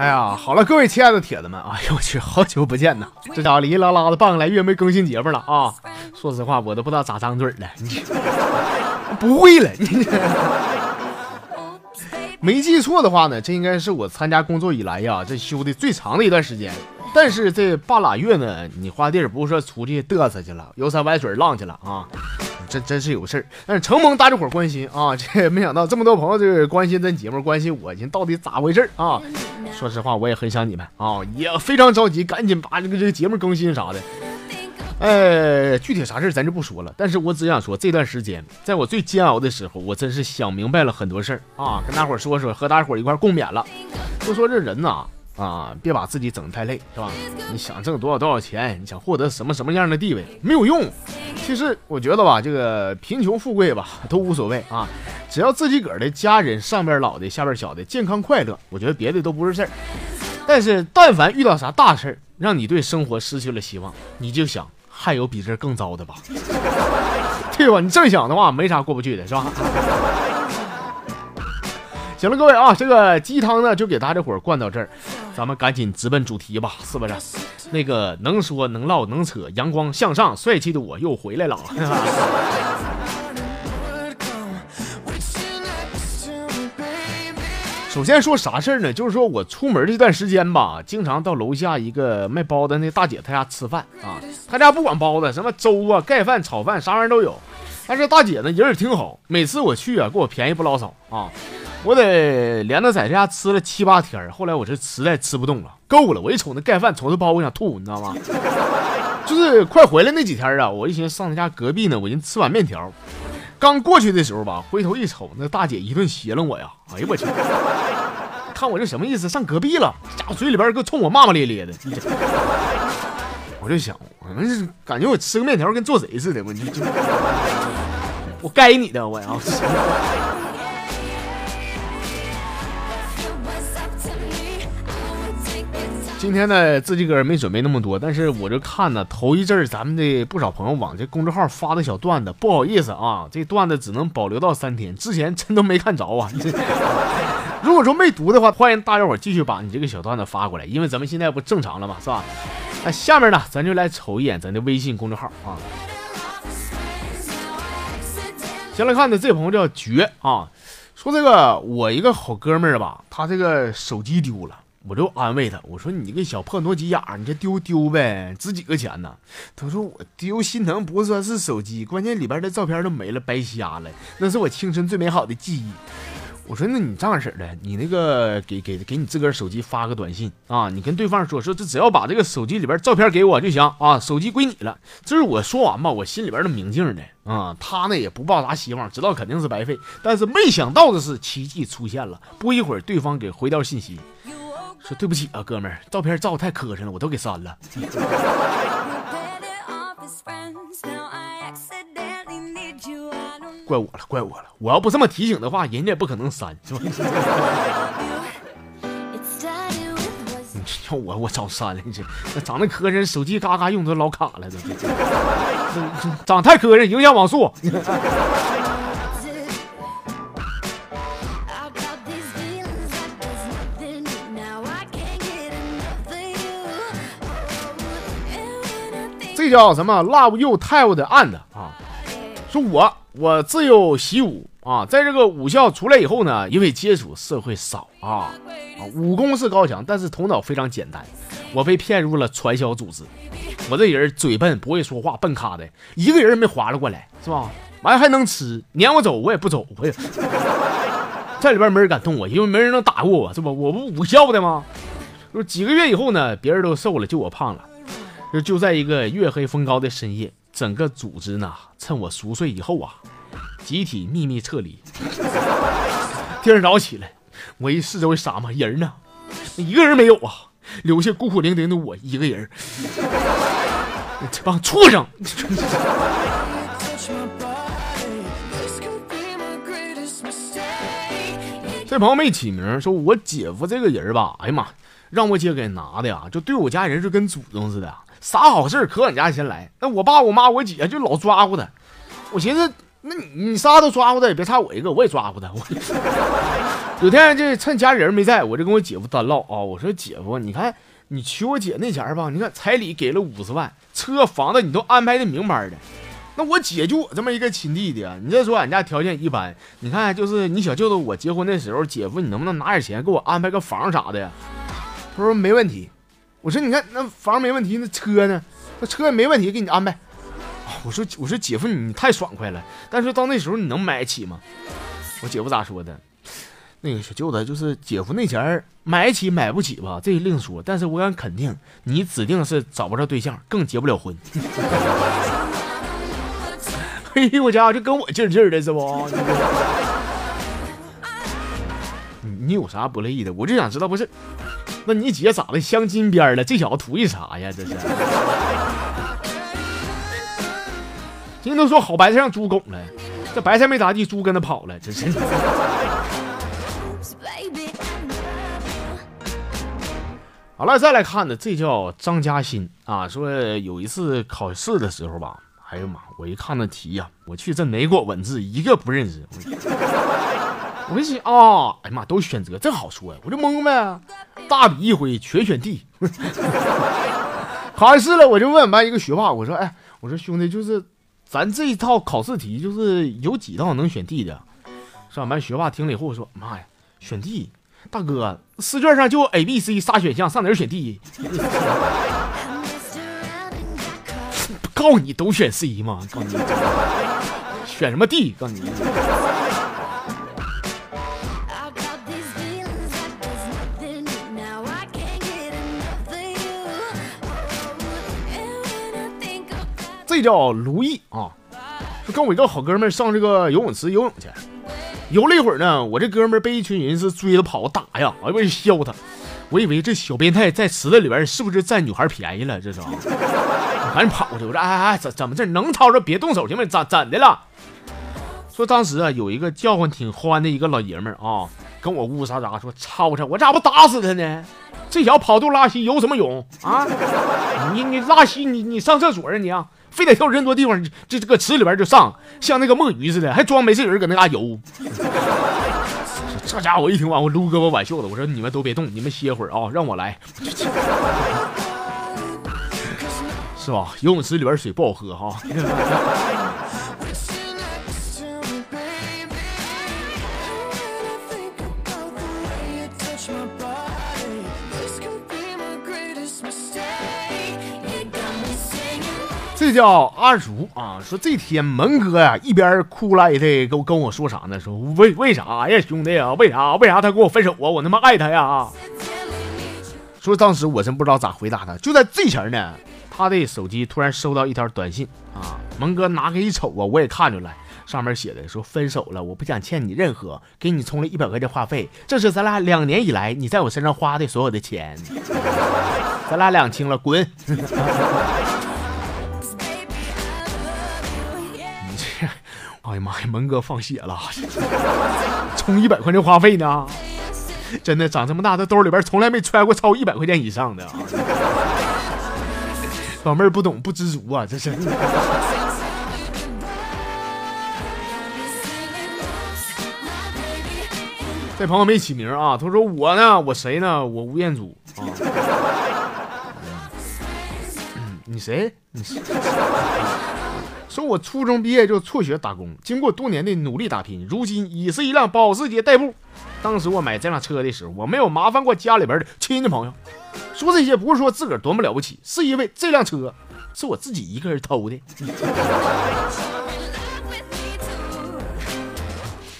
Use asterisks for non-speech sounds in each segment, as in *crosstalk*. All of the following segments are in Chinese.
哎呀，好了，各位亲爱的铁子们，*laughs* 哎呦我去，好久不见呐！这家伙哩啦啦的半个来月没更新节目了啊！说实话，我都不知道咋张嘴了，你不会了。你没记错的话呢，这应该是我参加工作以来呀，这休的最长的一段时间。但是这半拉月呢，你花地儿不是说出去嘚瑟去了，游山玩水浪去了啊？真真是有事儿，但是承蒙大家伙关心啊，这没想到这么多朋友这关心咱节目，关心我，你到底咋回事啊？说实话，我也很想你们啊，也非常着急，赶紧把这个这个节目更新啥的。呃，具体啥事咱就不说了，但是我只想说，这段时间在我最煎熬的时候，我真是想明白了很多事儿啊，跟大伙说说，和大伙一块共勉了。就说这人呐。啊别把自己整太累，是吧？你想挣多少多少钱，你想获得什么什么样的地位，没有用。其实我觉得吧，这个贫穷富贵吧都无所谓啊，只要自己个儿的家人上边老的下边小的健康快乐，我觉得别的都不是事儿。但是但凡遇到啥大事儿，让你对生活失去了希望，你就想还有比这更糟的吧？*laughs* 对吧？你这么想的话，没啥过不去的，是吧？行了，各位啊，这个鸡汤呢就给大家伙灌到这儿，咱们赶紧直奔主题吧，是不是？那个能说能唠能扯，阳光向上，帅气的我又回来了。*laughs* 首先说啥事儿呢？就是说我出门这段时间吧，经常到楼下一个卖包子那大姐她家吃饭啊，她家不管包子，什么粥啊、盖饭、炒饭，啥玩意儿都有。但是大姐呢人也挺好，每次我去啊，给我便宜不老少啊。我得连着在家吃了七八天后来我这实在吃不动了，够了！我一瞅那盖饭，瞅那包，我想吐，你知道吗？*laughs* 就是快回来那几天啊，我一寻思上他家隔壁呢，我先吃碗面条。刚过去的时候吧，回头一瞅，那大姐一顿斜楞我呀！哎呦我去！看我这什么意思？上隔壁了？家伙嘴里边给冲我骂骂咧咧的。我就想，我是感觉我吃个面条跟做贼似的，我就我该你的，我呀！今天呢，自己个儿没准备那么多，但是我就看呢，头一阵儿咱们的不少朋友往这公众号发的小段子，不好意思啊，这段子只能保留到三天，之前真都没看着啊。*laughs* 如果说没读的话，欢迎大家伙继续把你这个小段子发过来，因为咱们现在不正常了嘛，是吧？那下面呢，咱就来瞅一眼咱的微信公众号啊。先来看的这朋友叫绝啊，说这个我一个好哥们儿吧，他这个手机丢了。我就安慰他，我说你个小破诺基亚，你这丢丢呗，值几个钱呢？他说我丢心疼不说是手机，关键里边的照片都没了，白瞎了，那是我青春最美好的记忆。我说那你这样式的，你那个给给给你自个儿手机发个短信啊，你跟对方说说，这只要把这个手机里边照片给我就行啊，手机归你了。这是我说完吧，我心里边的明镜的啊，他呢也不抱啥希望，知道肯定是白费，但是没想到的是奇迹出现了，不一会儿对方给回条信息。说对不起啊，哥们儿，照片照太磕碜了，我都给删了。*laughs* 怪我了，怪我了！我要不这么提醒的话，人家也不可能删，是吧？你叫我，我早删了。你这那长得磕碜，手机嘎嘎用都老卡了，都长太磕碜，影响网速。*laughs* 叫什么？Love you, tell 的 and 啊，说我我自幼习武啊，在这个武校出来以后呢，因为接触社会少啊啊，武功是高强，但是头脑非常简单。我被骗入了传销组织，我这人嘴笨，不会说话，笨咖的，一个人没划拉过来，是吧？完还能吃，撵我走我也不走，我也 *laughs* 在里边没人敢动我，因为没人能打过我，是吧？我不武校的吗？说几个月以后呢，别人都瘦了，就我胖了。就就在一个月黑风高的深夜，整个组织呢，趁我熟睡以后啊，集体秘密撤离。第二早起来，我一四周傻嘛，人呢？一个人没有啊，留下孤苦伶仃的我一个人。这帮畜生！*laughs* 这朋友没起名，说我姐夫这个人吧，哎呀妈，让我姐给拿的呀，就对我家人是跟祖宗似的。啥好事可俺家先来，那我爸、我妈、我姐就老抓乎他。我寻思，那你你仨都抓呼他，也别差我一个，我也抓呼他。*laughs* 我有天这趁家里人没在，我就跟我姐夫单唠啊，我说姐夫，你看你娶我姐那钱吧，你看彩礼给了五十万，车房子你都安排的明白的。那我姐就我这么一个亲弟弟啊，你再说俺家条件一般，你看就是你小舅子我结婚的时候，姐夫你能不能拿点钱给我安排个房啥的呀？他说没问题。我说你看那房没问题，那车呢？那车也没问题，给你安排。我说我说姐夫你太爽快了，但是到那时候你能买得起吗？我姐夫咋说的？那个小舅子就是姐夫那钱买得起买不起吧，这另说。但是我敢肯定，你指定是找不着对象，更结不了婚。*laughs* 嘿，我家就跟我劲劲的是不？你你有啥不乐意的？我就想知道，不是？那你姐咋的镶金边了？这小子图一啥呀？这是？今天都说好白菜让猪拱了，这白菜没咋地，猪跟他跑了，这是。好了，再来看呢，这叫张嘉欣啊，说有一次考试的时候吧。哎呀妈！我一看那题呀，我去这哪国文字一个不认识。我一想啊，哎呀妈，都选择，这好说呀，我就懵呗。大笔一挥，全选 D。*laughs* 考完试了，我就问俺班一个学霸，我说：“哎，我说兄弟，就是咱这一套考试题，就是有几道能选 D 的？”上班学霸听了以后说：“妈呀，选 D，大哥，试卷上就 A、B、C 仨选项，上哪选 D？” 不 *laughs* 告你都选 C 吗？告诉你选什么 D？告诉你。这叫卢毅啊，就跟我一个好哥们上这个游泳池游泳去，游了一会儿呢，我这哥们被一群人是追着跑打呀，哎我就削他，我以为这小变态在池子里边是不是占女孩便宜了？这是。赶紧跑过去！我说，哎哎，怎怎么这能掏着？别动手行吗？咋怎的了？说当时啊，有一个叫唤挺欢的一个老爷们儿啊，跟我呜呜喳喳说：“吵吵，我咋不打死他呢？这小子跑肚拉稀游什么泳啊？你你拉稀，你你上厕所啊你啊？非得跳人多地方，这这个池里边就上，像那个墨鱼似的，还装没事人搁那嘎游。这家伙一听完，我撸胳膊挽袖子，我说你们都别动，你们歇会儿啊，让我来。*laughs* 是吧？游泳池里边水不好喝哈。*laughs* 这叫阿如啊，说这天门哥呀一边哭来的跟跟我说啥呢？说为为啥呀，兄弟啊，为啥为啥他跟我分手啊？我他妈爱他呀！说当时我真不知道咋回答他，就在这前呢。他的手机突然收到一条短信啊，蒙哥拿开一瞅啊，我也看出来，上面写的说分手了，我不想欠你任何，给你充了一百块钱话费，这是咱俩两年以来你在我身上花的所有的钱，咱俩两清了，滚！哎呀妈呀，蒙哥放血了，充一百块钱话费呢？真的长这么大，他兜里边从来没揣过超一百块钱以上的啊。老妹儿不懂不知足啊，这是。这朋友没起名啊，他说我呢，我谁呢？我吴彦祖啊。你谁？你谁说我初中毕业就辍学打工，经过多年的努力打拼，如今已是一辆保时捷代步。当时我买这辆车的时候，我没有麻烦过家里边的亲戚朋友。说这些不是说自个儿多么了不起，是因为这辆车是我自己一个人偷的。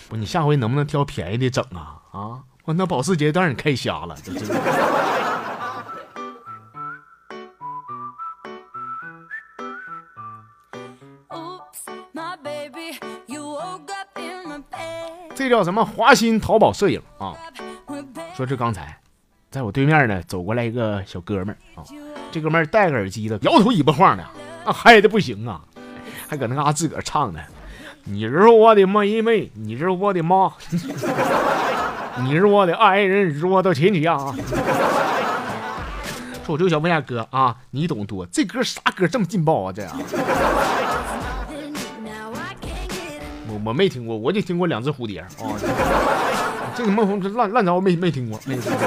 不，你下回能不能挑便宜的整啊？啊，我那保时捷都让你开瞎了。这叫什么？华新淘宝摄影啊？说这刚才。在我对面呢，走过来一个小哥们儿啊，这哥们儿戴个耳机的，摇头尾巴晃的，那嗨的不行啊，还搁那嘎自个儿唱呢。你是我的妹妹，你是我的妈，*laughs* 你是我的爱人，是我的亲戚啊。说我就想问下哥啊，你懂多？这歌啥歌这么劲爆啊？这样。我没听过，我就听过两只蝴蝶啊。这个孟红这烂烂招没没听过。没听过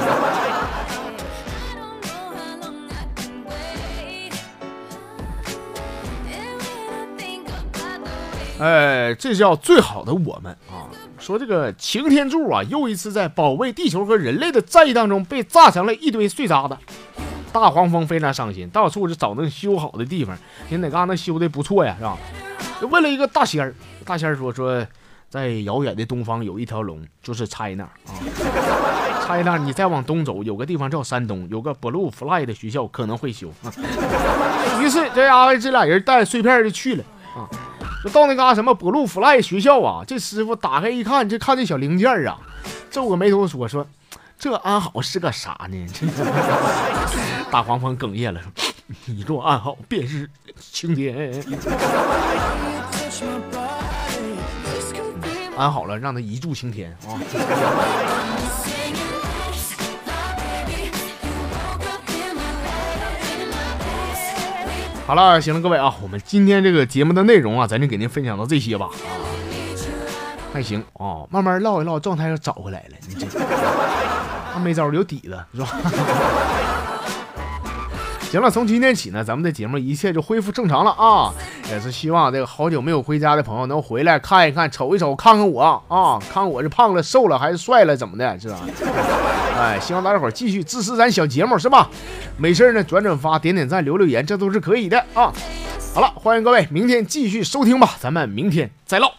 哎，这叫最好的我们啊！说这个擎天柱啊，又一次在保卫地球和人类的战役当中被炸成了一堆碎渣子。大黄蜂非常伤心，到处就找那修好的地方，人哪嘎那修的不错呀，是吧？问了一个大仙儿，大仙儿说说，在遥远的东方有一条龙，就是 China 啊，*laughs* China，你再往东走，有个地方叫山东，有个 Blue Fly 的学校可能会修。于是这家伙这俩人带着碎片就去了啊。就到那嘎什么 Blue Fly 学校啊，这师傅打开一看，就看这小零件啊，皱个眉头说说，这安好是个啥呢？*laughs* 大黄蜂哽咽了，你做暗号便是晴天。安好了，让他一柱擎天啊！好了，行了，各位啊，我们今天这个节目的内容啊，咱就给您分享到这些吧啊，还行啊，慢慢唠一唠，状态又找回来了，你这还没招，有底子是吧？行了，从今天起呢，咱们的节目一切就恢复正常了啊！也是希望这个好久没有回家的朋友能回来看一看、瞅一瞅、看看我啊，看看我是胖了、瘦了还是帅了，怎么的，是吧？*laughs* 哎，希望大家伙继续支持咱小节目，是吧？没事呢，转转发、点点赞、留留言，这都是可以的啊！好了，欢迎各位明天继续收听吧，咱们明天再唠。